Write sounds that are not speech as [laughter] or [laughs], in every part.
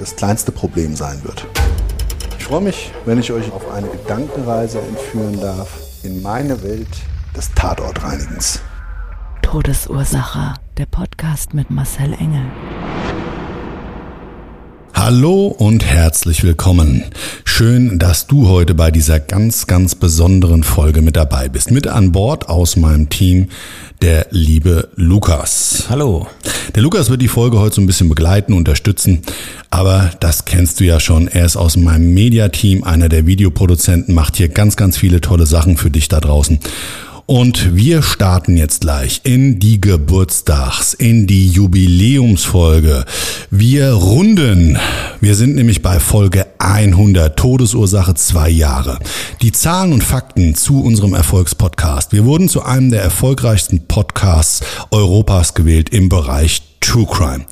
das kleinste Problem sein wird. Ich freue mich, wenn ich euch auf eine Gedankenreise entführen darf in meine Welt des Tatortreinigens. Todesursache. Der Podcast mit Marcel Engel. Hallo und herzlich willkommen. Schön, dass du heute bei dieser ganz, ganz besonderen Folge mit dabei bist. Mit an Bord aus meinem Team der liebe Lukas. Hallo. Der Lukas wird die Folge heute so ein bisschen begleiten, unterstützen, aber das kennst du ja schon. Er ist aus meinem Mediateam, einer der Videoproduzenten, macht hier ganz, ganz viele tolle Sachen für dich da draußen. Und wir starten jetzt gleich in die Geburtstags, in die Jubiläumsfolge. Wir runden. Wir sind nämlich bei Folge 100, Todesursache zwei Jahre. Die Zahlen und Fakten zu unserem Erfolgspodcast. Wir wurden zu einem der erfolgreichsten Podcasts Europas gewählt im Bereich True Crime.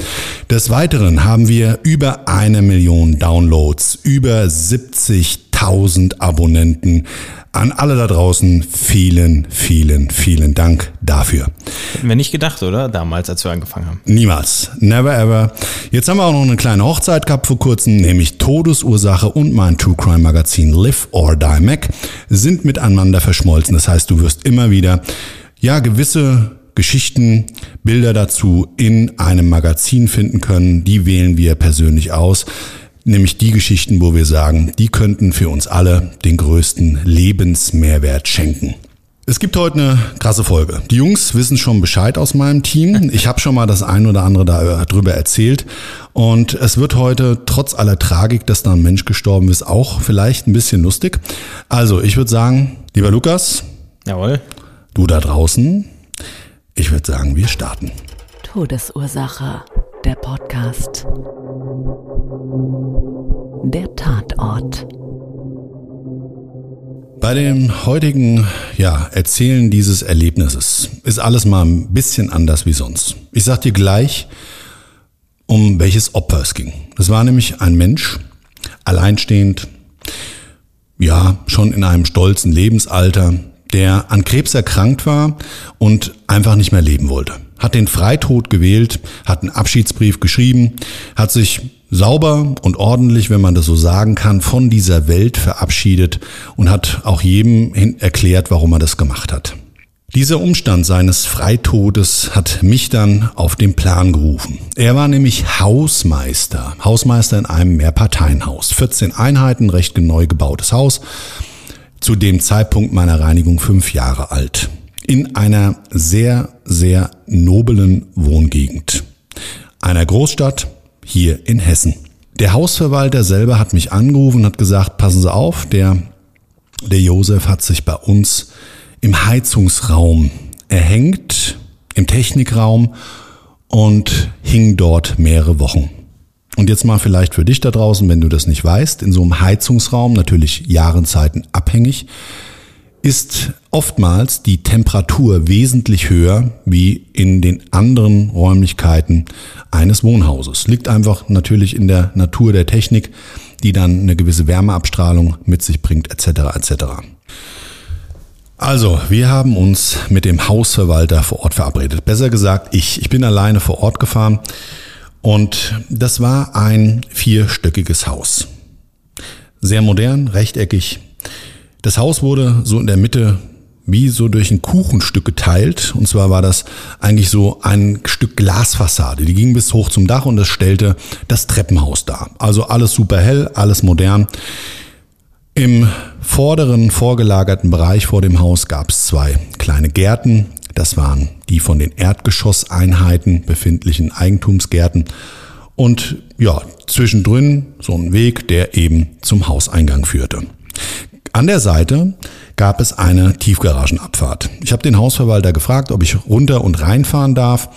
Des Weiteren haben wir über eine Million Downloads, über 70.000 Abonnenten. An alle da draußen vielen, vielen, vielen Dank dafür. Hätten wir nicht gedacht, oder? Damals, als wir angefangen haben. Niemals. Never ever. Jetzt haben wir auch noch eine kleine Hochzeit gehabt vor kurzem, nämlich Todesursache und mein True Crime Magazin Live or Die Mac sind miteinander verschmolzen. Das heißt, du wirst immer wieder, ja, gewisse Geschichten, Bilder dazu in einem Magazin finden können. Die wählen wir persönlich aus nämlich die Geschichten, wo wir sagen, die könnten für uns alle den größten Lebensmehrwert schenken. Es gibt heute eine krasse Folge. Die Jungs wissen schon Bescheid aus meinem Team. [laughs] Ich habe schon mal das ein oder andere darüber erzählt. Und es wird heute, trotz aller Tragik, dass da ein Mensch gestorben ist, auch vielleicht ein bisschen lustig. Also, ich würde sagen, lieber Lukas. Jawohl. Du da draußen. Ich würde sagen, wir starten. Todesursache. Der Podcast. Der Tatort. Bei dem heutigen ja, Erzählen dieses Erlebnisses ist alles mal ein bisschen anders wie sonst. Ich sag dir gleich, um welches Opfer es ging. Es war nämlich ein Mensch, alleinstehend, ja, schon in einem stolzen Lebensalter, der an Krebs erkrankt war und einfach nicht mehr leben wollte. Hat den Freitod gewählt, hat einen Abschiedsbrief geschrieben, hat sich sauber und ordentlich, wenn man das so sagen kann, von dieser Welt verabschiedet und hat auch jedem erklärt, warum er das gemacht hat. Dieser Umstand seines Freitodes hat mich dann auf den Plan gerufen. Er war nämlich Hausmeister, Hausmeister in einem Mehrparteienhaus. 14 Einheiten, recht neu gebautes Haus, zu dem Zeitpunkt meiner Reinigung fünf Jahre alt. In einer sehr, sehr noblen Wohngegend. Einer Großstadt, hier in Hessen. Der Hausverwalter selber hat mich angerufen und hat gesagt, passen Sie auf, der, der Josef hat sich bei uns im Heizungsraum erhängt, im Technikraum und hing dort mehrere Wochen. Und jetzt mal vielleicht für dich da draußen, wenn du das nicht weißt, in so einem Heizungsraum, natürlich Jahrenzeiten abhängig, ist oftmals die Temperatur wesentlich höher wie in den anderen Räumlichkeiten eines Wohnhauses. Liegt einfach natürlich in der Natur der Technik, die dann eine gewisse Wärmeabstrahlung mit sich bringt, etc. etc. Also, wir haben uns mit dem Hausverwalter vor Ort verabredet. Besser gesagt, ich. Ich bin alleine vor Ort gefahren und das war ein vierstöckiges Haus. Sehr modern, rechteckig, das Haus wurde so in der Mitte wie so durch ein Kuchenstück geteilt. Und zwar war das eigentlich so ein Stück Glasfassade. Die ging bis hoch zum Dach und das stellte das Treppenhaus dar. Also alles super hell, alles modern. Im vorderen vorgelagerten Bereich vor dem Haus gab es zwei kleine Gärten. Das waren die von den Erdgeschosseinheiten befindlichen Eigentumsgärten. Und ja, zwischendrin so ein Weg, der eben zum Hauseingang führte. An der Seite gab es eine Tiefgaragenabfahrt. Ich habe den Hausverwalter gefragt, ob ich runter und reinfahren darf.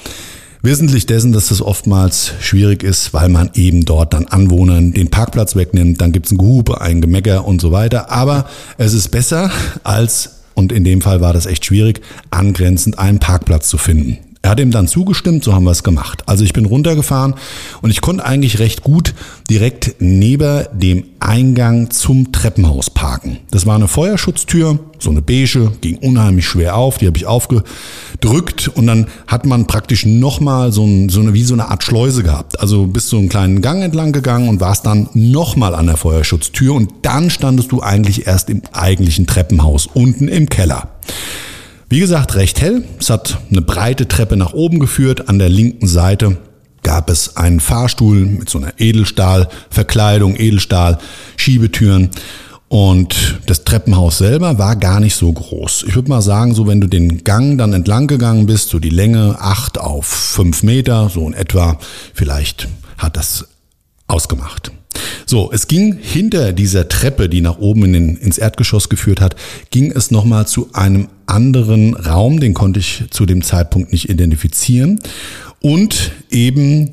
Wissentlich dessen, dass das oftmals schwierig ist, weil man eben dort dann Anwohnern den Parkplatz wegnimmt, dann gibt's ein Gehupe, ein Gemecker und so weiter. Aber es ist besser als, und in dem Fall war das echt schwierig, angrenzend einen Parkplatz zu finden. Er hat ihm dann zugestimmt, so haben wir es gemacht. Also ich bin runtergefahren und ich konnte eigentlich recht gut direkt neben dem Eingang zum Treppenhaus parken. Das war eine Feuerschutztür, so eine beige, ging unheimlich schwer auf, die habe ich aufgedrückt und dann hat man praktisch nochmal so, ein, so eine, wie so eine Art Schleuse gehabt. Also bist du einen kleinen Gang entlang gegangen und warst dann nochmal an der Feuerschutztür und dann standest du eigentlich erst im eigentlichen Treppenhaus, unten im Keller. Wie gesagt, recht hell. Es hat eine breite Treppe nach oben geführt. An der linken Seite gab es einen Fahrstuhl mit so einer Edelstahlverkleidung, Edelstahl, Schiebetüren. Und das Treppenhaus selber war gar nicht so groß. Ich würde mal sagen, so wenn du den Gang dann entlang gegangen bist, so die Länge acht auf fünf Meter, so in etwa, vielleicht hat das ausgemacht. So, es ging hinter dieser Treppe, die nach oben in den, ins Erdgeschoss geführt hat, ging es nochmal zu einem anderen Raum, den konnte ich zu dem Zeitpunkt nicht identifizieren. Und eben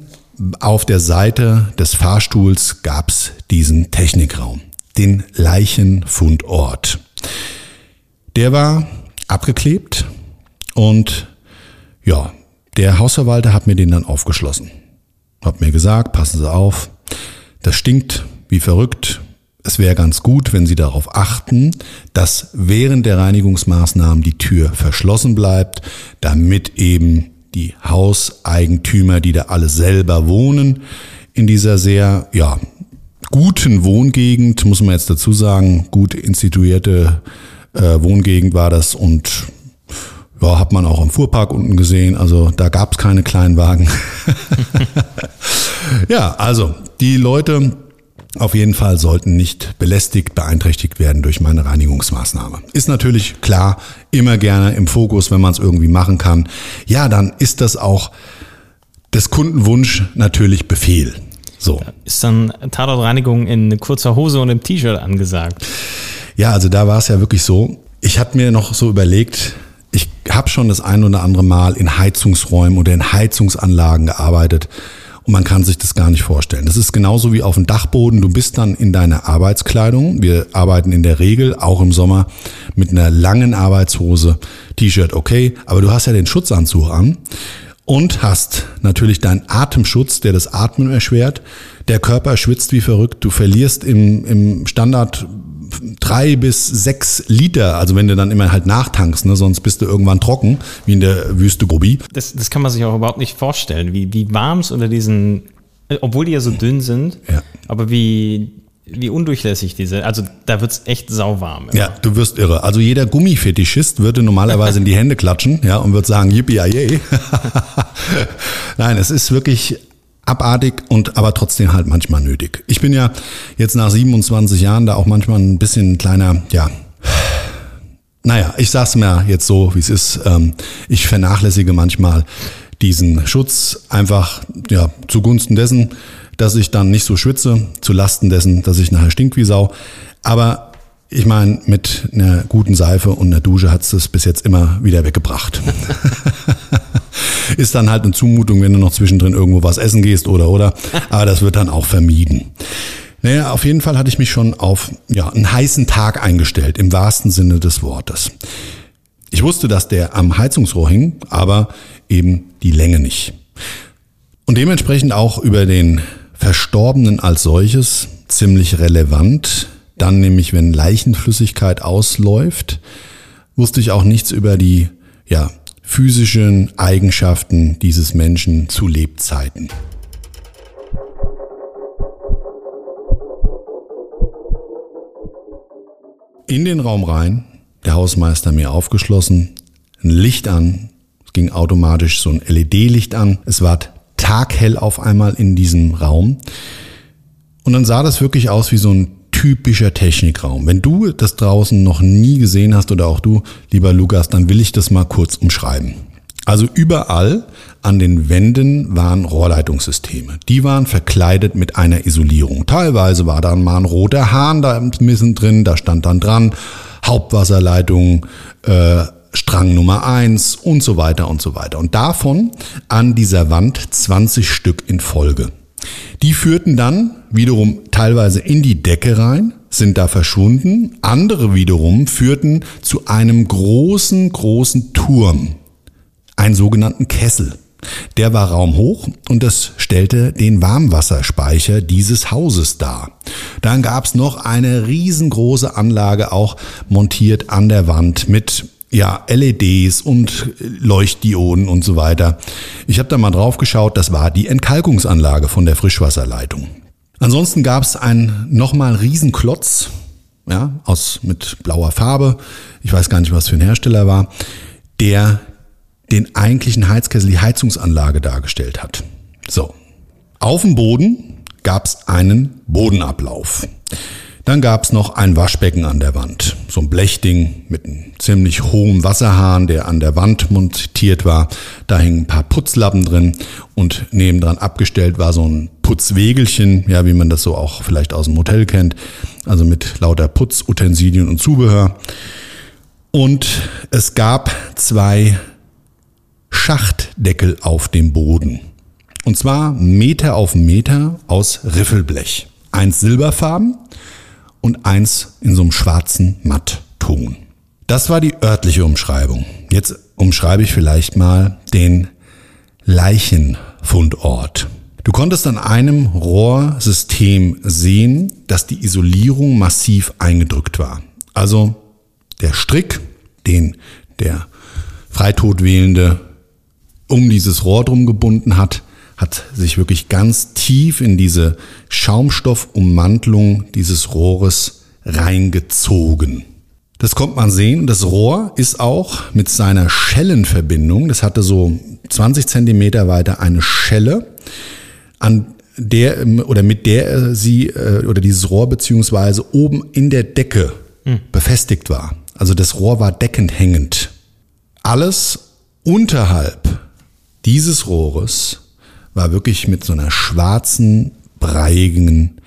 auf der Seite des Fahrstuhls gab es diesen Technikraum, den Leichenfundort. Der war abgeklebt und ja, der Hausverwalter hat mir den dann aufgeschlossen. Hat mir gesagt, passen Sie auf, das stinkt wie verrückt. Es wäre ganz gut, wenn Sie darauf achten, dass während der Reinigungsmaßnahmen die Tür verschlossen bleibt, damit eben die Hauseigentümer, die da alle selber wohnen, in dieser sehr, ja, guten Wohngegend, muss man jetzt dazu sagen, gut instituierte äh, Wohngegend war das und ja, hat man auch am Fuhrpark unten gesehen. Also da gab es keine Kleinwagen. [laughs] ja, also die Leute auf jeden Fall sollten nicht belästigt, beeinträchtigt werden durch meine Reinigungsmaßnahme. Ist natürlich klar, immer gerne im Fokus, wenn man es irgendwie machen kann. Ja, dann ist das auch des Kundenwunsch natürlich Befehl. So. Ist dann Tatortreinigung in kurzer Hose und im T-Shirt angesagt? Ja, also da war es ja wirklich so. Ich hatte mir noch so überlegt, ich habe schon das ein oder andere Mal in Heizungsräumen oder in Heizungsanlagen gearbeitet und man kann sich das gar nicht vorstellen. Das ist genauso wie auf dem Dachboden. Du bist dann in deiner Arbeitskleidung. Wir arbeiten in der Regel auch im Sommer mit einer langen Arbeitshose, T-Shirt, okay, aber du hast ja den Schutzanzug an und hast natürlich deinen Atemschutz, der das Atmen erschwert. Der Körper schwitzt wie verrückt. Du verlierst im, im Standard drei bis sechs Liter, also wenn du dann immer halt nachtankst, ne, sonst bist du irgendwann trocken, wie in der Wüste Gobi. Das, das kann man sich auch überhaupt nicht vorstellen, wie, wie warm es unter diesen, obwohl die ja so dünn sind, Ja. aber wie, wie undurchlässig diese, also da wird's echt sauwarm. immer. Ja, du wirst irre. Also jeder Gummifetischist würde normalerweise in die Hände klatschen, ja, und würde sagen, yippie yay. [laughs] Nein, es ist wirklich abartig und aber trotzdem halt manchmal nötig. Ich bin ja jetzt nach 27 Jahren da auch manchmal ein bisschen kleiner, ja, naja, ich sag's mir jetzt so, wie es ist. Ähm, ich vernachlässige manchmal diesen Schutz einfach ja, zugunsten dessen, dass ich dann nicht so schwitze, zu Lasten dessen, dass ich nachher stink wie Sau. Aber ich meine, mit einer guten Seife und einer Dusche hat's das bis jetzt immer wieder weggebracht. [laughs] Ist dann halt eine Zumutung, wenn du noch zwischendrin irgendwo was essen gehst oder oder. [laughs] Aber das wird dann auch vermieden. Naja, auf jeden Fall hatte ich mich schon auf ja, einen heißen Tag eingestellt, im wahrsten Sinne des Wortes. Ich wusste, dass der am Heizungsrohr hing, aber eben die Länge nicht. Und dementsprechend auch über den Verstorbenen als solches ziemlich relevant. Dann nämlich, wenn Leichenflüssigkeit ausläuft, wusste ich auch nichts über die ja, physischen Eigenschaften dieses Menschen zu Lebzeiten. In den Raum rein, der Hausmeister mir aufgeschlossen, ein Licht an, es ging automatisch so ein LED-Licht an, es war taghell auf einmal in diesem Raum und dann sah das wirklich aus wie so ein typischer Technikraum. Wenn du das draußen noch nie gesehen hast oder auch du, lieber Lukas, dann will ich das mal kurz umschreiben. Also überall an den Wänden waren Rohrleitungssysteme. Die waren verkleidet mit einer Isolierung. Teilweise war dann mal ein roter Hahn da mitten drin, da stand dann dran Hauptwasserleitung, äh, Strang Nummer eins und so weiter und so weiter. Und davon an dieser Wand 20 Stück in Folge. Die führten dann wiederum teilweise in die Decke rein, sind da verschwunden. Andere wiederum führten zu einem großen, großen Turm, einen sogenannten Kessel. Der war raumhoch und das stellte den Warmwasserspeicher dieses Hauses dar. Dann gab's noch eine riesengroße Anlage auch montiert an der Wand mit ja, LEDs und Leuchtdioden und so weiter. Ich habe da mal drauf geschaut, das war die Entkalkungsanlage von der Frischwasserleitung. Ansonsten gab es einen nochmal Riesenklotz, ja, aus mit blauer Farbe. Ich weiß gar nicht, was für ein Hersteller war, der den eigentlichen Heizkessel, die Heizungsanlage dargestellt hat. So, auf dem Boden gab es einen Bodenablauf. Dann gab es noch ein Waschbecken an der Wand. So ein Blechding mit einem ziemlich hohen Wasserhahn, der an der Wand montiert war. Da hingen ein paar Putzlappen drin und nebendran abgestellt war so ein Putzwegelchen, ja, wie man das so auch vielleicht aus dem Hotel kennt. Also mit lauter Putzutensilien und Zubehör. Und es gab zwei Schachtdeckel auf dem Boden. Und zwar Meter auf Meter aus Riffelblech. Eins silberfarben und eins in so einem schwarzen Mattton. Das war die örtliche Umschreibung. Jetzt umschreibe ich vielleicht mal den Leichenfundort. Du konntest an einem Rohrsystem sehen, dass die Isolierung massiv eingedrückt war. Also der Strick, den der Freitodwählende um dieses Rohr drum gebunden hat, hat sich wirklich ganz tief in diese Schaumstoffummantelung dieses Rohres reingezogen. Das kommt man sehen. Das Rohr ist auch mit seiner Schellenverbindung, das hatte so 20 Zentimeter weiter eine Schelle, an der oder mit der sie äh, oder dieses Rohr beziehungsweise oben in der Decke hm. befestigt war. Also das Rohr war deckend hängend. Alles unterhalb dieses Rohres war wirklich mit so einer schwarzen, breiigen,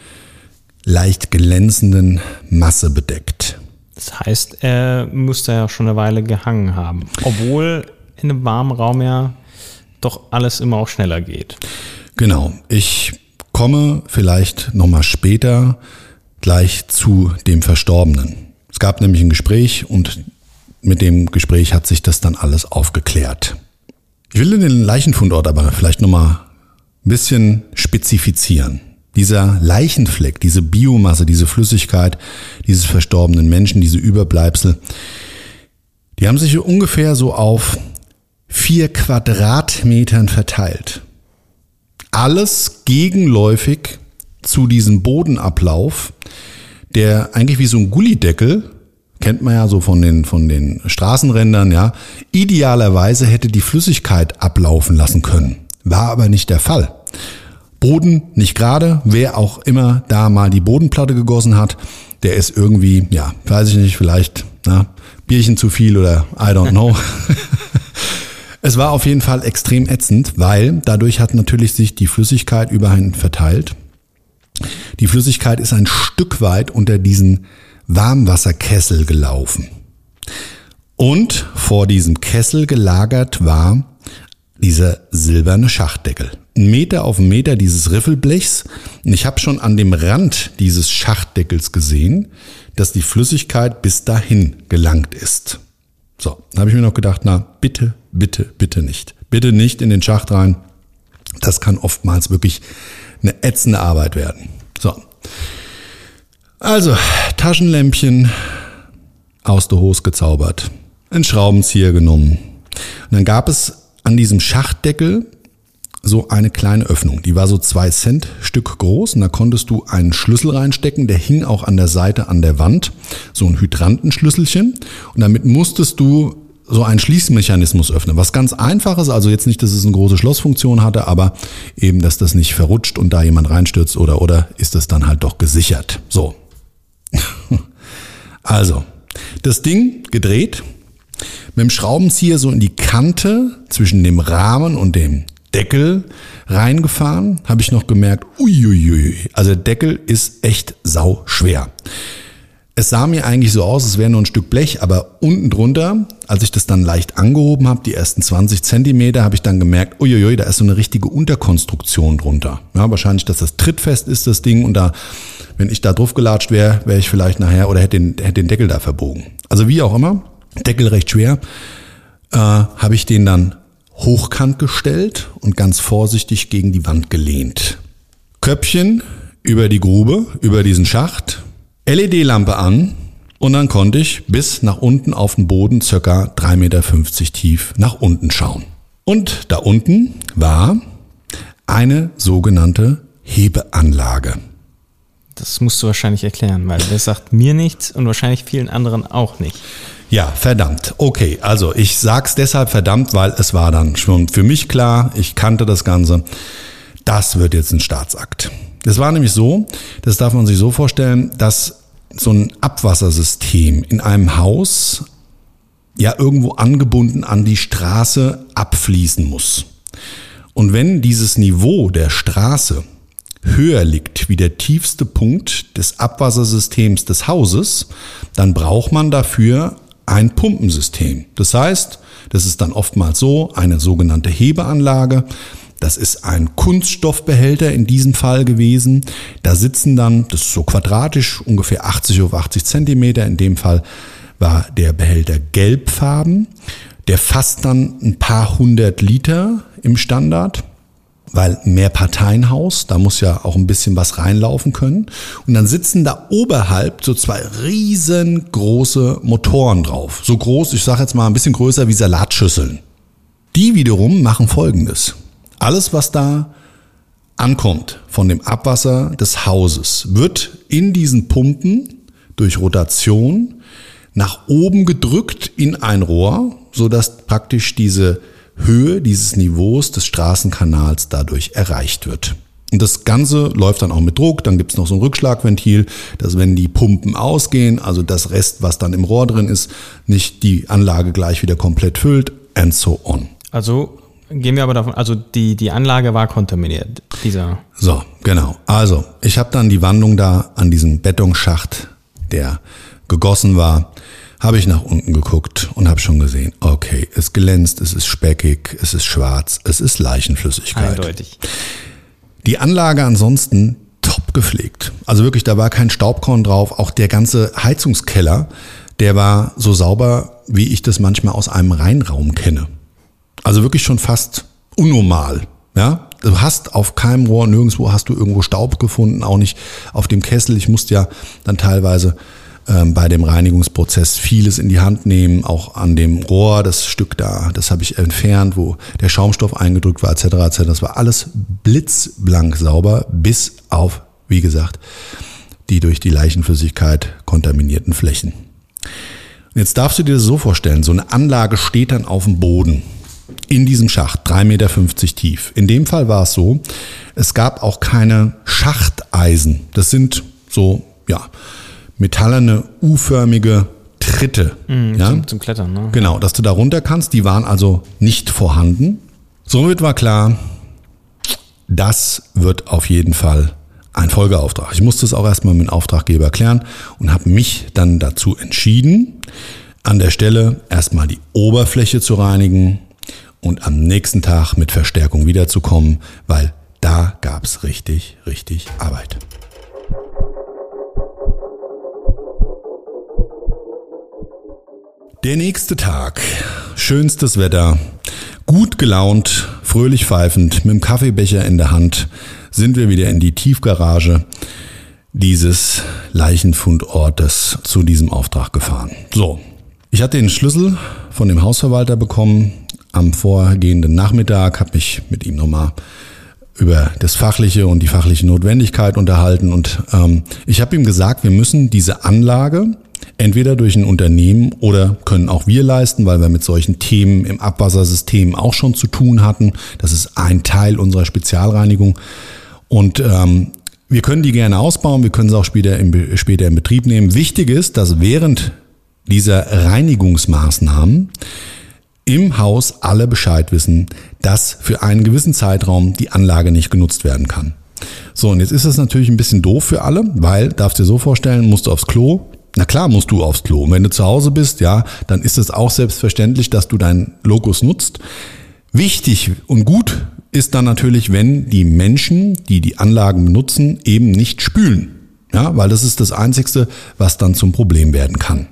leicht glänzenden Masse bedeckt. Das heißt, er müsste ja schon eine Weile gehangen haben. Obwohl in einem warmen Raum ja doch alles immer auch schneller geht. Genau. Ich komme vielleicht nochmal später gleich zu dem Verstorbenen. Es gab nämlich ein Gespräch und mit dem Gespräch hat sich das dann alles aufgeklärt. Ich will den Leichenfundort aber vielleicht nochmal bisschen spezifizieren. Dieser Leichenfleck, diese Biomasse, diese Flüssigkeit dieses verstorbenen Menschen, diese Überbleibsel, die haben sich ungefähr so auf vier Quadratmetern verteilt. Alles gegenläufig zu diesem Bodenablauf, der eigentlich wie so ein Gullideckel, kennt man ja so von den, von den Straßenrändern, ja, idealerweise hätte die Flüssigkeit ablaufen lassen können. War aber nicht der Fall. Boden nicht gerade, wer auch immer da mal die Bodenplatte gegossen hat, der ist irgendwie, ja, weiß ich nicht, vielleicht na, Bierchen zu viel oder I don't know. [laughs] es war auf jeden Fall extrem ätzend, weil dadurch hat natürlich sich die Flüssigkeit überhin verteilt. Die Flüssigkeit ist ein Stück weit unter diesen Warmwasserkessel gelaufen. Und vor diesem Kessel gelagert war dieser silberne Schachtdeckel. Ein Meter auf Meter dieses Riffelblechs. Und ich habe schon an dem Rand dieses Schachtdeckels gesehen, dass die Flüssigkeit bis dahin gelangt ist. So, da habe ich mir noch gedacht, na bitte, bitte, bitte nicht. Bitte nicht in den Schacht rein. Das kann oftmals wirklich eine ätzende Arbeit werden. So. Also, Taschenlämpchen aus der Hose gezaubert, ein Schraubenzieher genommen. Und dann gab es an diesem Schachtdeckel so eine kleine Öffnung. Die war so zwei Cent Stück groß und da konntest du einen Schlüssel reinstecken. Der hing auch an der Seite an der Wand. So ein Hydrantenschlüsselchen. Und damit musstest du so einen Schließmechanismus öffnen. Was ganz einfaches, also jetzt nicht, dass es eine große Schlossfunktion hatte, aber eben, dass das nicht verrutscht und da jemand reinstürzt oder, oder ist das dann halt doch gesichert. So. [laughs] also, das Ding gedreht, mit dem Schraubenzieher so in die Kante zwischen dem Rahmen und dem Deckel reingefahren, habe ich noch gemerkt, uiuiui, also der Deckel ist echt sau schwer. Es sah mir eigentlich so aus, es wäre nur ein Stück Blech, aber unten drunter, als ich das dann leicht angehoben habe, die ersten 20 Zentimeter, habe ich dann gemerkt, uiuiui, da ist so eine richtige Unterkonstruktion drunter. Ja, wahrscheinlich, dass das trittfest ist, das Ding, und da, wenn ich da drauf gelatscht wäre, wäre ich vielleicht nachher oder hätte den, hätte den Deckel da verbogen. Also wie auch immer, Deckel recht schwer, äh, habe ich den dann hochkant gestellt und ganz vorsichtig gegen die Wand gelehnt. Köpfchen über die Grube, über diesen Schacht, LED-Lampe an und dann konnte ich bis nach unten auf den Boden circa 3,50 Meter tief nach unten schauen. Und da unten war eine sogenannte Hebeanlage. Das musst du wahrscheinlich erklären, weil das sagt mir nichts und wahrscheinlich vielen anderen auch nicht. Ja, verdammt. Okay, also ich sag's deshalb verdammt, weil es war dann schon für mich klar, ich kannte das Ganze. Das wird jetzt ein Staatsakt. Es war nämlich so, das darf man sich so vorstellen, dass so ein Abwassersystem in einem Haus ja irgendwo angebunden an die Straße abfließen muss. Und wenn dieses Niveau der Straße höher liegt wie der tiefste Punkt des Abwassersystems des Hauses, dann braucht man dafür ein Pumpensystem. Das heißt, das ist dann oftmals so eine sogenannte Hebeanlage. Das ist ein Kunststoffbehälter in diesem Fall gewesen. Da sitzen dann, das ist so quadratisch, ungefähr 80 auf 80 Zentimeter. In dem Fall war der Behälter gelbfarben. Der fasst dann ein paar hundert Liter im Standard weil mehr Parteienhaus, da muss ja auch ein bisschen was reinlaufen können. Und dann sitzen da oberhalb so zwei riesengroße Motoren drauf. So groß, ich sage jetzt mal ein bisschen größer wie Salatschüsseln. Die wiederum machen Folgendes. Alles, was da ankommt von dem Abwasser des Hauses, wird in diesen Pumpen durch Rotation nach oben gedrückt in ein Rohr, so dass praktisch diese Höhe dieses Niveaus des Straßenkanals dadurch erreicht wird. Und das Ganze läuft dann auch mit Druck. Dann gibt es noch so ein Rückschlagventil, dass wenn die Pumpen ausgehen, also das Rest, was dann im Rohr drin ist, nicht die Anlage gleich wieder komplett füllt and so on. Also gehen wir aber davon, also die, die Anlage war kontaminiert, dieser. So, genau. Also ich habe dann die Wandung da an diesem Betonschacht, der gegossen war, habe ich nach unten geguckt und habe schon gesehen, okay, es glänzt, es ist speckig, es ist schwarz, es ist Leichenflüssigkeit. Eindeutig. Die Anlage ansonsten top gepflegt. Also wirklich, da war kein Staubkorn drauf. Auch der ganze Heizungskeller, der war so sauber, wie ich das manchmal aus einem Reinraum kenne. Also wirklich schon fast unnormal. Ja, du hast auf keinem Rohr, nirgendwo hast du irgendwo Staub gefunden, auch nicht auf dem Kessel. Ich musste ja dann teilweise bei dem Reinigungsprozess vieles in die Hand nehmen, auch an dem Rohr, das Stück da, das habe ich entfernt, wo der Schaumstoff eingedrückt war, etc. etc. Das war alles blitzblank sauber, bis auf, wie gesagt, die durch die Leichenflüssigkeit kontaminierten Flächen. Und jetzt darfst du dir das so vorstellen, so eine Anlage steht dann auf dem Boden in diesem Schacht, 3,50 Meter tief. In dem Fall war es so, es gab auch keine Schachteisen. Das sind so, ja, metallerne, U-förmige Tritte. Mhm, ja? zum, zum Klettern, ne? Genau, dass du da runter kannst. Die waren also nicht vorhanden. Somit war klar, das wird auf jeden Fall ein Folgeauftrag. Ich musste es auch erstmal mit dem Auftraggeber klären und habe mich dann dazu entschieden, an der Stelle erstmal die Oberfläche zu reinigen und am nächsten Tag mit Verstärkung wiederzukommen, weil da gab's richtig, richtig Arbeit. Der nächste Tag. Schönstes Wetter. Gut gelaunt, fröhlich pfeifend, mit dem Kaffeebecher in der Hand sind wir wieder in die Tiefgarage dieses Leichenfundortes zu diesem Auftrag gefahren. So. Ich hatte den Schlüssel von dem Hausverwalter bekommen, am vorgehenden Nachmittag, habe mich mit ihm nochmal über das Fachliche und die fachliche Notwendigkeit unterhalten. Und ähm, ich habe ihm gesagt, wir müssen diese Anlage entweder durch ein Unternehmen oder können auch wir leisten, weil wir mit solchen Themen im Abwassersystem auch schon zu tun hatten. Das ist ein Teil unserer Spezialreinigung. Und ähm, wir können die gerne ausbauen, wir können sie auch später, im, später in Betrieb nehmen. Wichtig ist, dass während dieser Reinigungsmaßnahmen im Haus alle Bescheid wissen, dass für einen gewissen Zeitraum die Anlage nicht genutzt werden kann. So, und jetzt ist das natürlich ein bisschen doof für alle, weil, darfst dir so vorstellen, musst du aufs Klo. Na klar musst du aufs Klo. Und wenn du zu Hause bist, ja, dann ist es auch selbstverständlich, dass du deinen Lokus nutzt. Wichtig und gut ist dann natürlich, wenn die Menschen, die die Anlagen benutzen, eben nicht spülen. Ja, weil das ist das Einzigste, was dann zum Problem werden kann.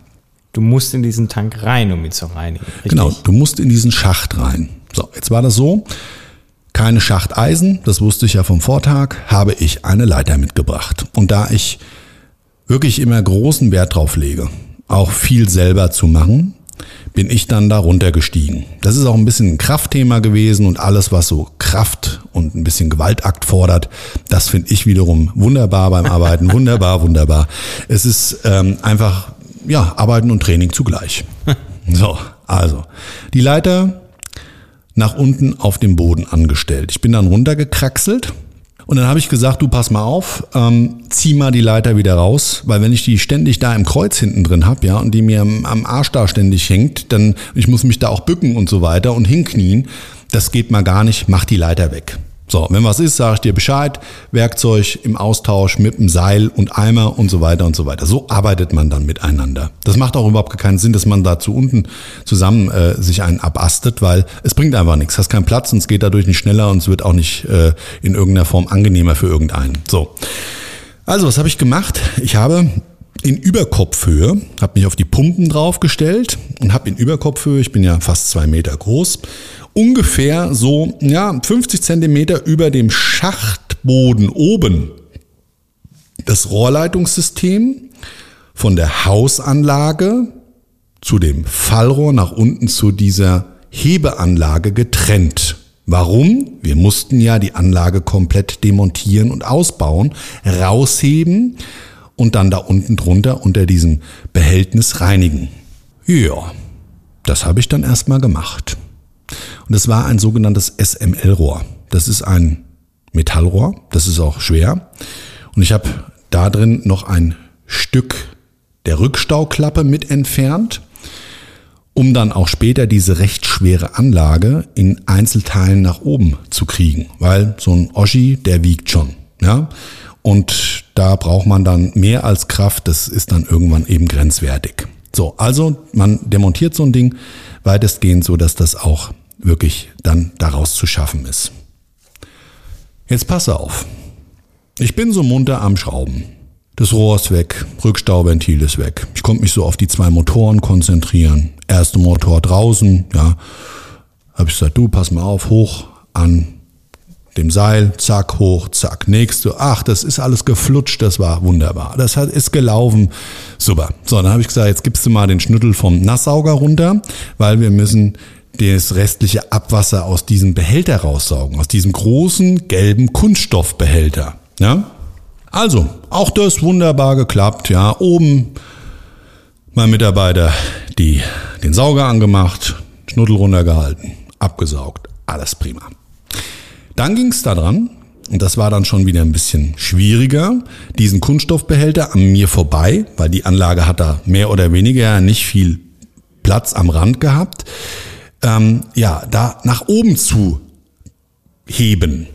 Du musst in diesen Tank rein, um ihn zu reinigen. Richtig? Genau, du musst in diesen Schacht rein. So, jetzt war das so. Keine Schachteisen, das wusste ich ja vom Vortag, habe ich eine Leiter mitgebracht. Und da ich wirklich immer großen Wert drauf lege, auch viel selber zu machen, bin ich dann da runtergestiegen. Das ist auch ein bisschen ein Kraftthema gewesen und alles, was so Kraft und ein bisschen Gewaltakt fordert, das finde ich wiederum wunderbar beim Arbeiten. [laughs] wunderbar, wunderbar. Es ist ähm, einfach, ja, Arbeiten und Training zugleich. [laughs] so, also, die Leiter nach unten auf dem Boden angestellt. Ich bin dann runtergekraxelt und dann habe ich gesagt, du pass mal auf, ähm, zieh mal die Leiter wieder raus, weil wenn ich die ständig da im Kreuz hinten drin hab, ja, und die mir am, am Arsch da ständig hängt, dann ich muss mich da auch bücken und so weiter und hinknien, das geht mal gar nicht, mach die Leiter weg. So, wenn was ist, sage ich dir Bescheid. Werkzeug im Austausch mit einem Seil und Eimer und so weiter und so weiter. So arbeitet man dann miteinander. Das macht auch überhaupt keinen Sinn, dass man da zu unten zusammen äh, sich einen abastet, weil es bringt einfach nichts. Hast keinen Platz und es geht dadurch nicht schneller und es wird auch nicht äh, in irgendeiner Form angenehmer für irgendeinen. So. Also, was habe ich gemacht? Ich habe in Überkopfhöhe, habe mich auf die Pumpen draufgestellt und habe in Überkopfhöhe, ich bin ja fast zwei Meter groß, ungefähr so ja, 50 Zentimeter über dem Schachtboden oben das Rohrleitungssystem von der Hausanlage zu dem Fallrohr nach unten zu dieser Hebeanlage getrennt. Warum? Wir mussten ja die Anlage komplett demontieren und ausbauen, rausheben und dann da unten drunter unter diesem Behältnis reinigen. Ja, das habe ich dann erstmal gemacht. Und es war ein sogenanntes SML-Rohr. Das ist ein Metallrohr, das ist auch schwer. Und ich habe da drin noch ein Stück der Rückstauklappe mit entfernt, um dann auch später diese recht schwere Anlage in Einzelteilen nach oben zu kriegen. Weil so ein Oschi, der wiegt schon. Ja? Und da braucht man dann mehr als Kraft, das ist dann irgendwann eben grenzwertig. So, also man demontiert so ein Ding weitestgehend so, dass das auch wirklich dann daraus zu schaffen ist. Jetzt passe auf. Ich bin so munter am Schrauben. Das Rohr ist weg, Rückstauventil ist weg. Ich konnte mich so auf die zwei Motoren konzentrieren. Erster Motor draußen, ja. Habe ich gesagt, du, pass mal auf, hoch an dem Seil, zack, hoch, zack, nächste. Ach, das ist alles geflutscht, das war wunderbar. Das hat, ist gelaufen, super. So, dann habe ich gesagt, jetzt gibst du mal den Schnüttel vom Nasssauger runter, weil wir müssen das restliche Abwasser aus diesem Behälter raussaugen, aus diesem großen gelben Kunststoffbehälter. Ja? Also, auch das wunderbar geklappt. Ja, oben mein Mitarbeiter die, den Sauger angemacht, Schnuddel runtergehalten, abgesaugt, alles prima. Dann ging es daran, und das war dann schon wieder ein bisschen schwieriger, diesen Kunststoffbehälter an mir vorbei, weil die Anlage hat da mehr oder weniger nicht viel Platz am Rand gehabt, ähm, ja, da nach oben zu heben.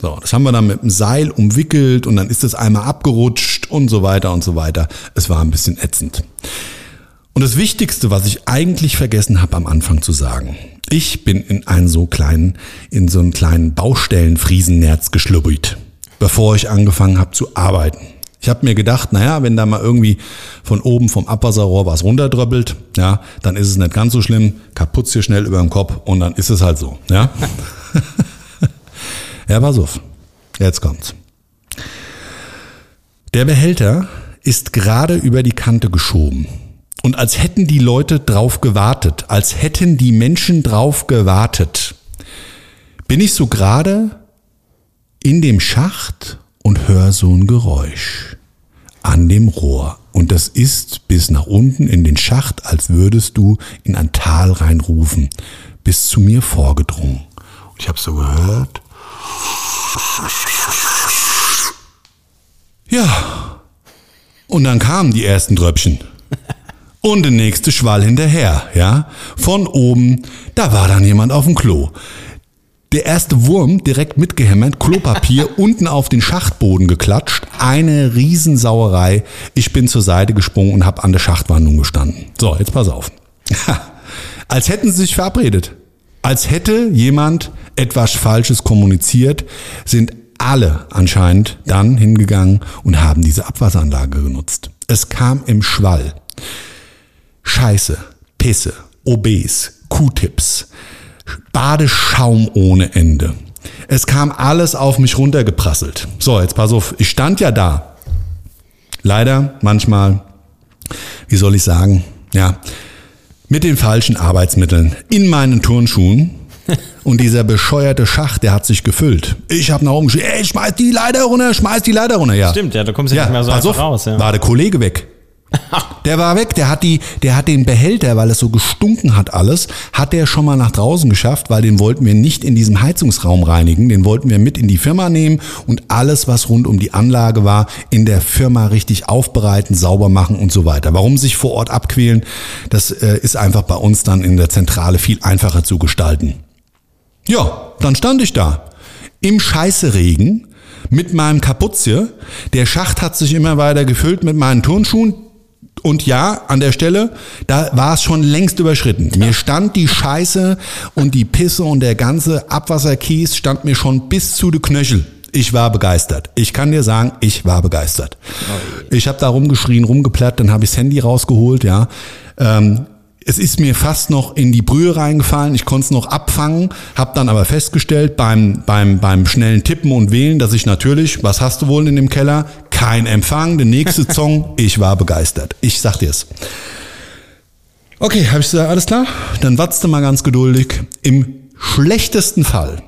So, das haben wir dann mit dem Seil umwickelt und dann ist es einmal abgerutscht und so weiter und so weiter. Es war ein bisschen ätzend. Und das Wichtigste, was ich eigentlich vergessen habe am Anfang zu sagen, ich bin in einen so kleinen, in so einen kleinen Baustellenfriesennerz geschlubbert, bevor ich angefangen habe zu arbeiten. Ich habe mir gedacht, naja, wenn da mal irgendwie von oben vom Abwasserrohr was runterdröppelt, ja, dann ist es nicht ganz so schlimm, kaputt hier schnell über dem Kopf und dann ist es halt so, ja. [laughs] ja, pass auf. Jetzt kommt's. Der Behälter ist gerade über die Kante geschoben. Und als hätten die Leute drauf gewartet, als hätten die Menschen drauf gewartet, bin ich so gerade in dem Schacht und höre so ein Geräusch an dem Rohr. Und das ist bis nach unten in den Schacht, als würdest du in ein Tal reinrufen, bis zu mir vorgedrungen. Und ich habe so gehört. Ja. Und dann kamen die ersten Tröpfchen. Und der nächste Schwall hinterher, ja. Von oben, da war dann jemand auf dem Klo. Der erste Wurm direkt mitgehämmert, Klopapier [laughs] unten auf den Schachtboden geklatscht, eine Riesensauerei. Ich bin zur Seite gesprungen und habe an der Schachtwandung gestanden. So, jetzt pass auf. Als hätten sie sich verabredet. Als hätte jemand etwas Falsches kommuniziert, sind alle anscheinend dann hingegangen und haben diese Abwasseranlage genutzt. Es kam im Schwall. Scheiße, Pisse, OBs, Q-Tips, Badeschaum ohne Ende. Es kam alles auf mich runtergeprasselt. So, jetzt pass auf, ich stand ja da. Leider manchmal, wie soll ich sagen, ja, mit den falschen Arbeitsmitteln in meinen Turnschuhen. [laughs] Und dieser bescheuerte Schacht, der hat sich gefüllt. Ich habe nach oben geschrien, ey, schmeiß die Leiter runter, schmeiß die Leiter runter. Ja. Stimmt, ja, du kommst ja, Ja, nicht mehr so einfach auf, raus. Ja. war der Kollege weg. [laughs] Der war weg, der hat die, der hat den Behälter, weil es so gestunken hat alles, hat der schon mal nach draußen geschafft, weil den wollten wir nicht in diesem Heizungsraum reinigen, den wollten wir mit in die Firma nehmen und alles, was rund um die Anlage war, in der Firma richtig aufbereiten, sauber machen und so weiter. Warum sich vor Ort abquälen, das äh, ist einfach bei uns dann in der Zentrale viel einfacher zu gestalten. Ja, dann stand ich da. Im Scheißeregen mit meinem Kapuzje. Der Schacht hat sich immer weiter gefüllt mit meinen Turnschuhen. Und ja, an der Stelle, da war es schon längst überschritten. Mir stand die Scheiße und die Pisse und der ganze Abwasserkies stand mir schon bis zu den Knöchel. Ich war begeistert. Ich kann dir sagen, ich war begeistert. Ich habe da rumgeschrien, rumgeplatt, dann habe ich das Handy rausgeholt, ja. Ähm, es ist mir fast noch in die Brühe reingefallen. Ich konnte es noch abfangen, habe dann aber festgestellt beim, beim, beim schnellen Tippen und Wählen, dass ich natürlich, was hast du wohl in dem Keller? Kein Empfang, der nächste [laughs] Song. Ich war begeistert. Ich sag dir's. Okay, habe ich gesagt, alles klar? Dann wartest du mal ganz geduldig. Im schlechtesten Fall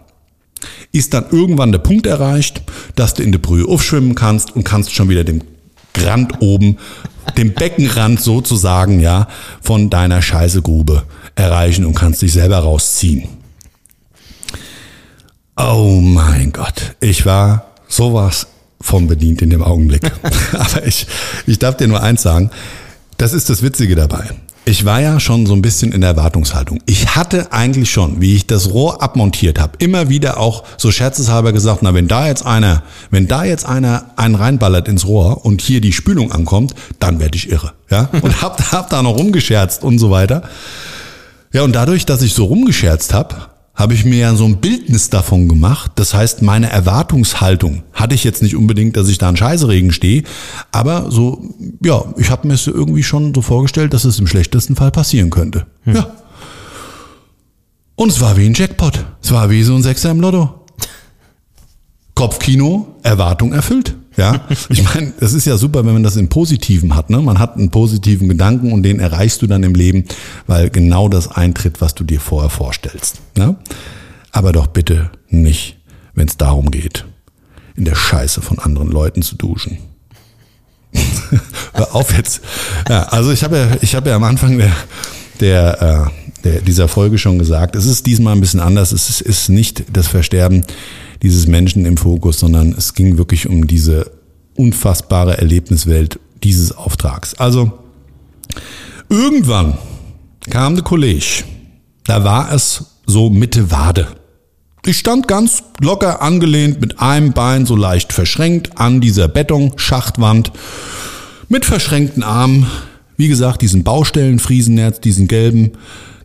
ist dann irgendwann der Punkt erreicht, dass du in der Brühe aufschwimmen kannst und kannst schon wieder den Rand oben, den Beckenrand sozusagen, ja, von deiner Scheißegrube erreichen und kannst dich selber rausziehen. Oh mein Gott, ich war sowas von bedient in dem Augenblick. [laughs] Aber ich, ich darf dir nur eins sagen, das ist das Witzige dabei. Ich war ja schon so ein bisschen in der Erwartungshaltung. Ich hatte eigentlich schon, wie ich das Rohr abmontiert habe, immer wieder auch so scherzeshalber gesagt, na wenn da jetzt einer, wenn da jetzt einer einen reinballert ins Rohr und hier die Spülung ankommt, dann werde ich irre, ja? [laughs] Und hab, hab da noch rumgescherzt und so weiter. Ja, und dadurch, dass ich so rumgescherzt habe, habe ich mir ja so ein Bildnis davon gemacht. Das heißt, meine Erwartungshaltung hatte ich jetzt nicht unbedingt, dass ich da in Scheißeregen stehe, aber so, ja, ich habe mir es irgendwie schon so vorgestellt, dass es im schlechtesten Fall passieren könnte. Ja. Und es war wie ein Jackpot. Es war wie so ein Sechser im Lotto. Kopfkino, Erwartung erfüllt. Ja, ich meine, das ist ja super, wenn man das im Positiven hat. Ne? Man hat einen positiven Gedanken und den erreichst du dann im Leben, weil genau das eintritt, was du dir vorher vorstellst. Ne? Aber doch bitte nicht, wenn es darum geht, in der Scheiße von anderen Leuten zu duschen. [laughs] Hör auf jetzt. Ja, also ich habe ja, ich habe ja am Anfang der, der, äh, der, dieser Folge schon gesagt, es ist diesmal ein bisschen anders. Es ist, ist nicht das Versterben dieses Menschen im Fokus, sondern es ging wirklich um diese unfassbare Erlebniswelt dieses Auftrags. Also irgendwann kam der Kollege, da war es so Mitte Wade. Ich stand ganz locker angelehnt mit einem Bein so leicht verschränkt an dieser Beton-Schachtwand mit verschränkten Armen. Wie gesagt, diesen Baustellenfriesennerz, diesen gelben,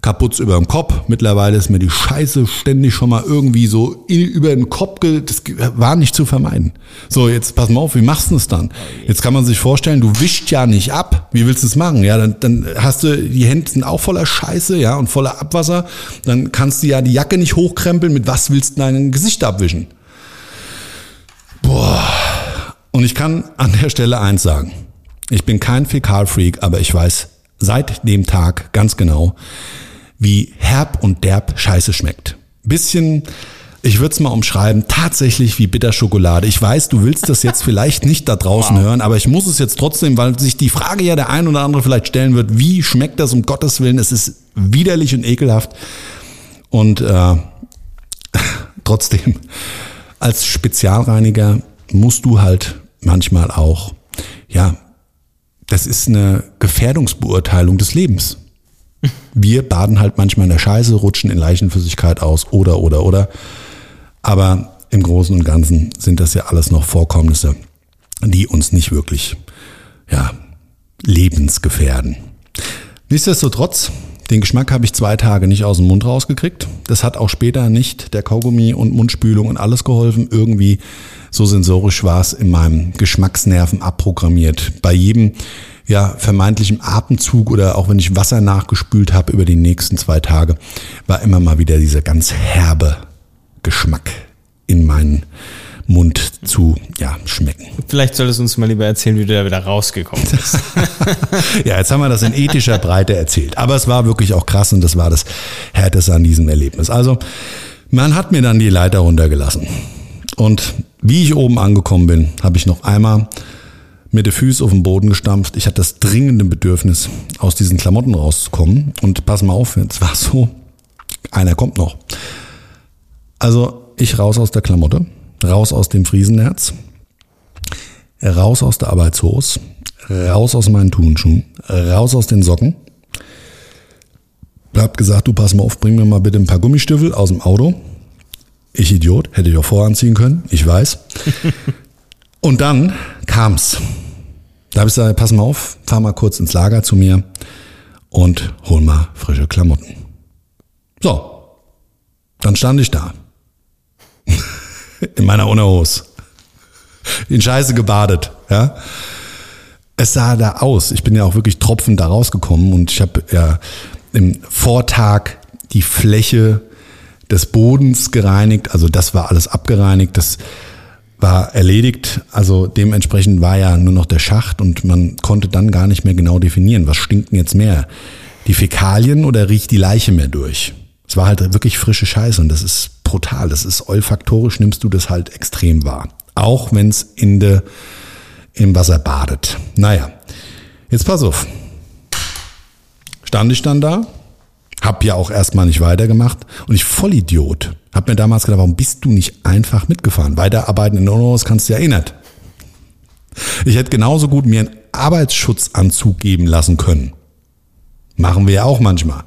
kaputt über dem Kopf. Mittlerweile ist mir die Scheiße ständig schon mal irgendwie so über den Kopf, ge das war nicht zu vermeiden. So, jetzt pass mal auf, wie machst du es dann? Jetzt kann man sich vorstellen, du wischst ja nicht ab. Wie willst du es machen? Ja, dann, dann hast du, die Hände sind auch voller Scheiße, ja, und voller Abwasser. Dann kannst du ja die Jacke nicht hochkrempeln. Mit was willst du dein Gesicht abwischen? Boah. Und ich kann an der Stelle eins sagen. Ich bin kein Fäkalfreak, aber ich weiß seit dem Tag ganz genau, wie herb und derb Scheiße schmeckt. Bisschen, ich würde es mal umschreiben, tatsächlich wie Bitterschokolade. Ich weiß, du willst das jetzt vielleicht nicht da draußen wow. hören, aber ich muss es jetzt trotzdem, weil sich die Frage ja der ein oder andere vielleicht stellen wird, wie schmeckt das um Gottes Willen? Es ist widerlich und ekelhaft. Und äh, [laughs] trotzdem, als Spezialreiniger musst du halt manchmal auch, ja, das ist eine Gefährdungsbeurteilung des Lebens. Wir baden halt manchmal in der Scheiße, rutschen in Leichenflüssigkeit aus oder, oder, oder. Aber im Großen und Ganzen sind das ja alles noch Vorkommnisse, die uns nicht wirklich, ja, lebensgefährden. Nichtsdestotrotz, den Geschmack habe ich zwei Tage nicht aus dem Mund rausgekriegt. Das hat auch später nicht der Kaugummi und Mundspülung und alles geholfen. Irgendwie so sensorisch war es in meinem Geschmacksnerven abprogrammiert. Bei jedem ja, vermeintlichem Atemzug oder auch wenn ich Wasser nachgespült habe über die nächsten zwei Tage, war immer mal wieder dieser ganz herbe Geschmack in meinen Mund zu ja, schmecken. Vielleicht solltest du uns mal lieber erzählen, wie du da wieder rausgekommen bist. [laughs] ja, jetzt haben wir das in ethischer Breite erzählt. Aber es war wirklich auch krass und das war das Härteste an diesem Erlebnis. Also, man hat mir dann die Leiter runtergelassen. Und wie ich oben angekommen bin, habe ich noch einmal mit den Füßen auf den Boden gestampft. Ich hatte das dringende Bedürfnis, aus diesen Klamotten rauszukommen. Und pass mal auf, es war so, einer kommt noch. Also ich raus aus der Klamotte, raus aus dem Friesenherz, raus aus der Arbeitshose, raus aus meinen Turnschuhen, raus aus den Socken. Hab gesagt, du pass mal auf, bring mir mal bitte ein paar Gummistiefel aus dem Auto. Ich Idiot, hätte ich auch voranziehen können, ich weiß. Und dann kam's. Da habe ich gesagt, pass mal auf, fahr mal kurz ins Lager zu mir und hol mal frische Klamotten. So, dann stand ich da. [laughs] In meiner Unterhose. In Scheiße gebadet, ja. Es sah da aus. Ich bin ja auch wirklich tropfend da rausgekommen und ich habe ja im Vortag die Fläche des Bodens gereinigt. Also das war alles abgereinigt. Das war erledigt. Also dementsprechend war ja nur noch der Schacht und man konnte dann gar nicht mehr genau definieren, was stinkt denn jetzt mehr? Die Fäkalien oder riecht die Leiche mehr durch? Es war halt wirklich frische Scheiße und das ist brutal. Das ist olfaktorisch, nimmst du das halt extrem wahr. Auch wenn es in de, im Wasser badet. Naja, jetzt pass auf. Stand ich dann da, hab ja auch erstmal nicht weitergemacht und ich Vollidiot. Hab mir damals gedacht, warum bist du nicht einfach mitgefahren? Weiterarbeiten in Onos kannst du ja eh nicht. Ich hätte genauso gut mir einen Arbeitsschutzanzug geben lassen können. Machen wir ja auch manchmal.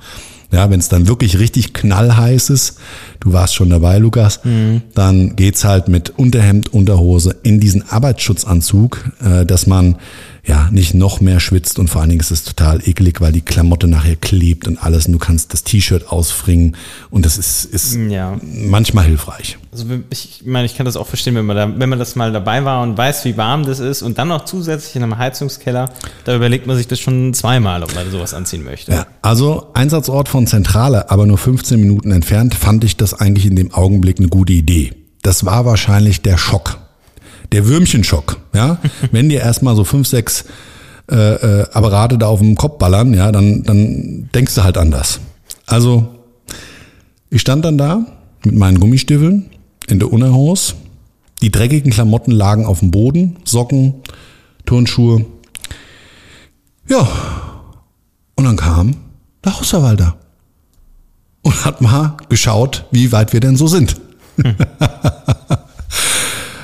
Ja, wenn es dann wirklich richtig knallheiß ist, du warst schon dabei, Lukas, mhm. dann geht's halt mit Unterhemd, Unterhose in diesen Arbeitsschutzanzug, äh, dass man ja nicht noch mehr schwitzt und vor allen Dingen ist es total eklig, weil die Klamotte nachher klebt und alles und du kannst das T-Shirt ausfringen und das ist, ist ja. manchmal hilfreich. Also ich meine, ich kann das auch verstehen, wenn man da, wenn man das mal dabei war und weiß, wie warm das ist und dann noch zusätzlich in einem Heizungskeller, da überlegt man sich das schon zweimal, ob man sowas anziehen möchte. Ja, also Einsatzort von Zentrale, aber nur 15 Minuten entfernt, fand ich das eigentlich in dem Augenblick eine gute Idee. Das war wahrscheinlich der Schock der Würmchenschock, ja. [laughs] Wenn dir erstmal so fünf, sechs äh, äh, Apparate da auf dem Kopf ballern, ja, dann, dann denkst du halt anders. Also, ich stand dann da mit meinen Gummistiefeln in der Unterhose. Die dreckigen Klamotten lagen auf dem Boden, Socken, Turnschuhe. Ja, und dann kam der Hausverwalter und hat mal geschaut, wie weit wir denn so sind. Hm. [laughs] [laughs]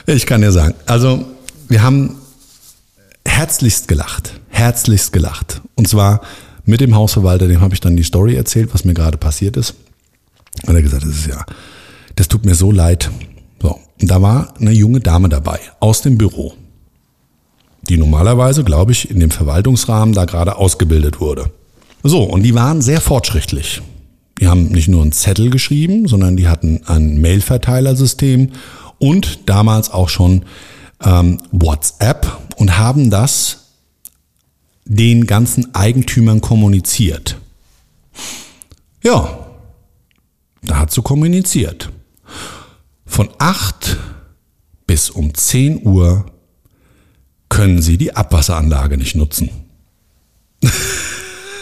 Ich kann dir sagen. Also, wir haben herzlichst gelacht. Herzlichst gelacht. Und zwar mit dem Hausverwalter, dem habe ich dann die Story erzählt, was mir gerade passiert ist. Und er gesagt, das ist ja, das tut mir so leid. So. Und da war eine junge Dame dabei aus dem Büro, die normalerweise, glaube ich, in dem Verwaltungsrahmen da gerade ausgebildet wurde. So, und die waren sehr fortschrittlich. Die haben nicht nur einen Zettel geschrieben, sondern die hatten ein Mailverteilersystem und damals auch schon ähm, WhatsApp und haben das den ganzen Eigentümern kommuniziert. Ja, da hat sie kommuniziert. Von 8 bis um 10 Uhr können Sie die Abwasseranlage nicht nutzen. [laughs]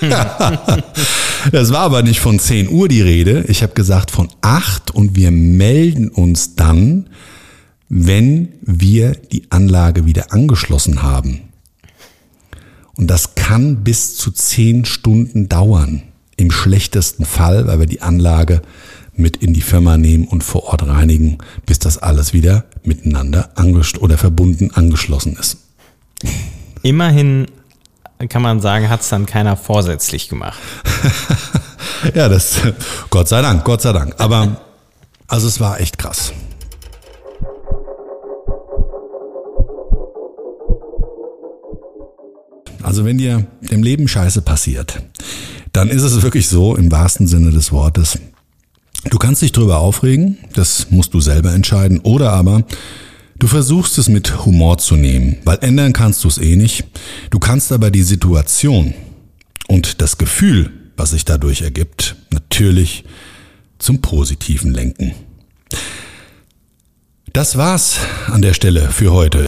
[laughs] das war aber nicht von 10 Uhr die Rede. Ich habe gesagt von 8 und wir melden uns dann, wenn wir die Anlage wieder angeschlossen haben. Und das kann bis zu 10 Stunden dauern. Im schlechtesten Fall, weil wir die Anlage mit in die Firma nehmen und vor Ort reinigen, bis das alles wieder miteinander oder verbunden angeschlossen ist. Immerhin kann man sagen, hat es dann keiner vorsätzlich gemacht. [laughs] ja, das, Gott sei Dank, Gott sei Dank. Aber, also es war echt krass. Also wenn dir im Leben Scheiße passiert, dann ist es wirklich so, im wahrsten Sinne des Wortes, du kannst dich drüber aufregen, das musst du selber entscheiden, oder aber Du versuchst es mit Humor zu nehmen, weil ändern kannst du es eh nicht. Du kannst aber die Situation und das Gefühl, was sich dadurch ergibt, natürlich zum Positiven lenken. Das war's an der Stelle für heute.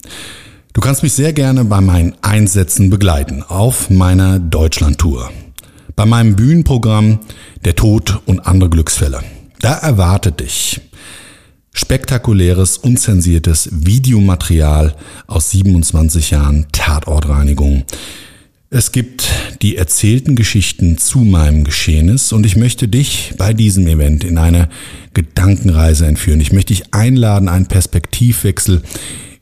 Du kannst mich sehr gerne bei meinen Einsätzen begleiten auf meiner Deutschlandtour. Bei meinem Bühnenprogramm Der Tod und andere Glücksfälle. Da erwartet dich spektakuläres, unzensiertes Videomaterial aus 27 Jahren Tatortreinigung. Es gibt die erzählten Geschichten zu meinem Geschehnis und ich möchte dich bei diesem Event in eine Gedankenreise entführen. Ich möchte dich einladen, einen Perspektivwechsel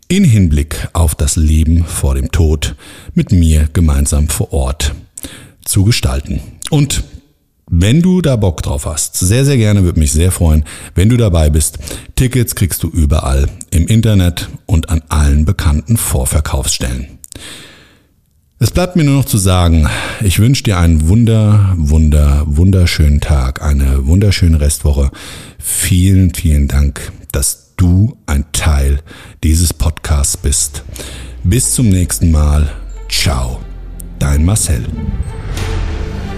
in Hinblick auf das Leben vor dem Tod mit mir gemeinsam vor Ort zu gestalten. Und wenn du da Bock drauf hast, sehr, sehr gerne, würde mich sehr freuen, wenn du dabei bist. Tickets kriegst du überall im Internet und an allen bekannten Vorverkaufsstellen. Es bleibt mir nur noch zu sagen, ich wünsche dir einen wunder, wunder, wunderschönen Tag, eine wunderschöne Restwoche. Vielen, vielen Dank, dass du ein Teil dieses Podcasts bist. Bis zum nächsten Mal. Ciao, dein Marcel.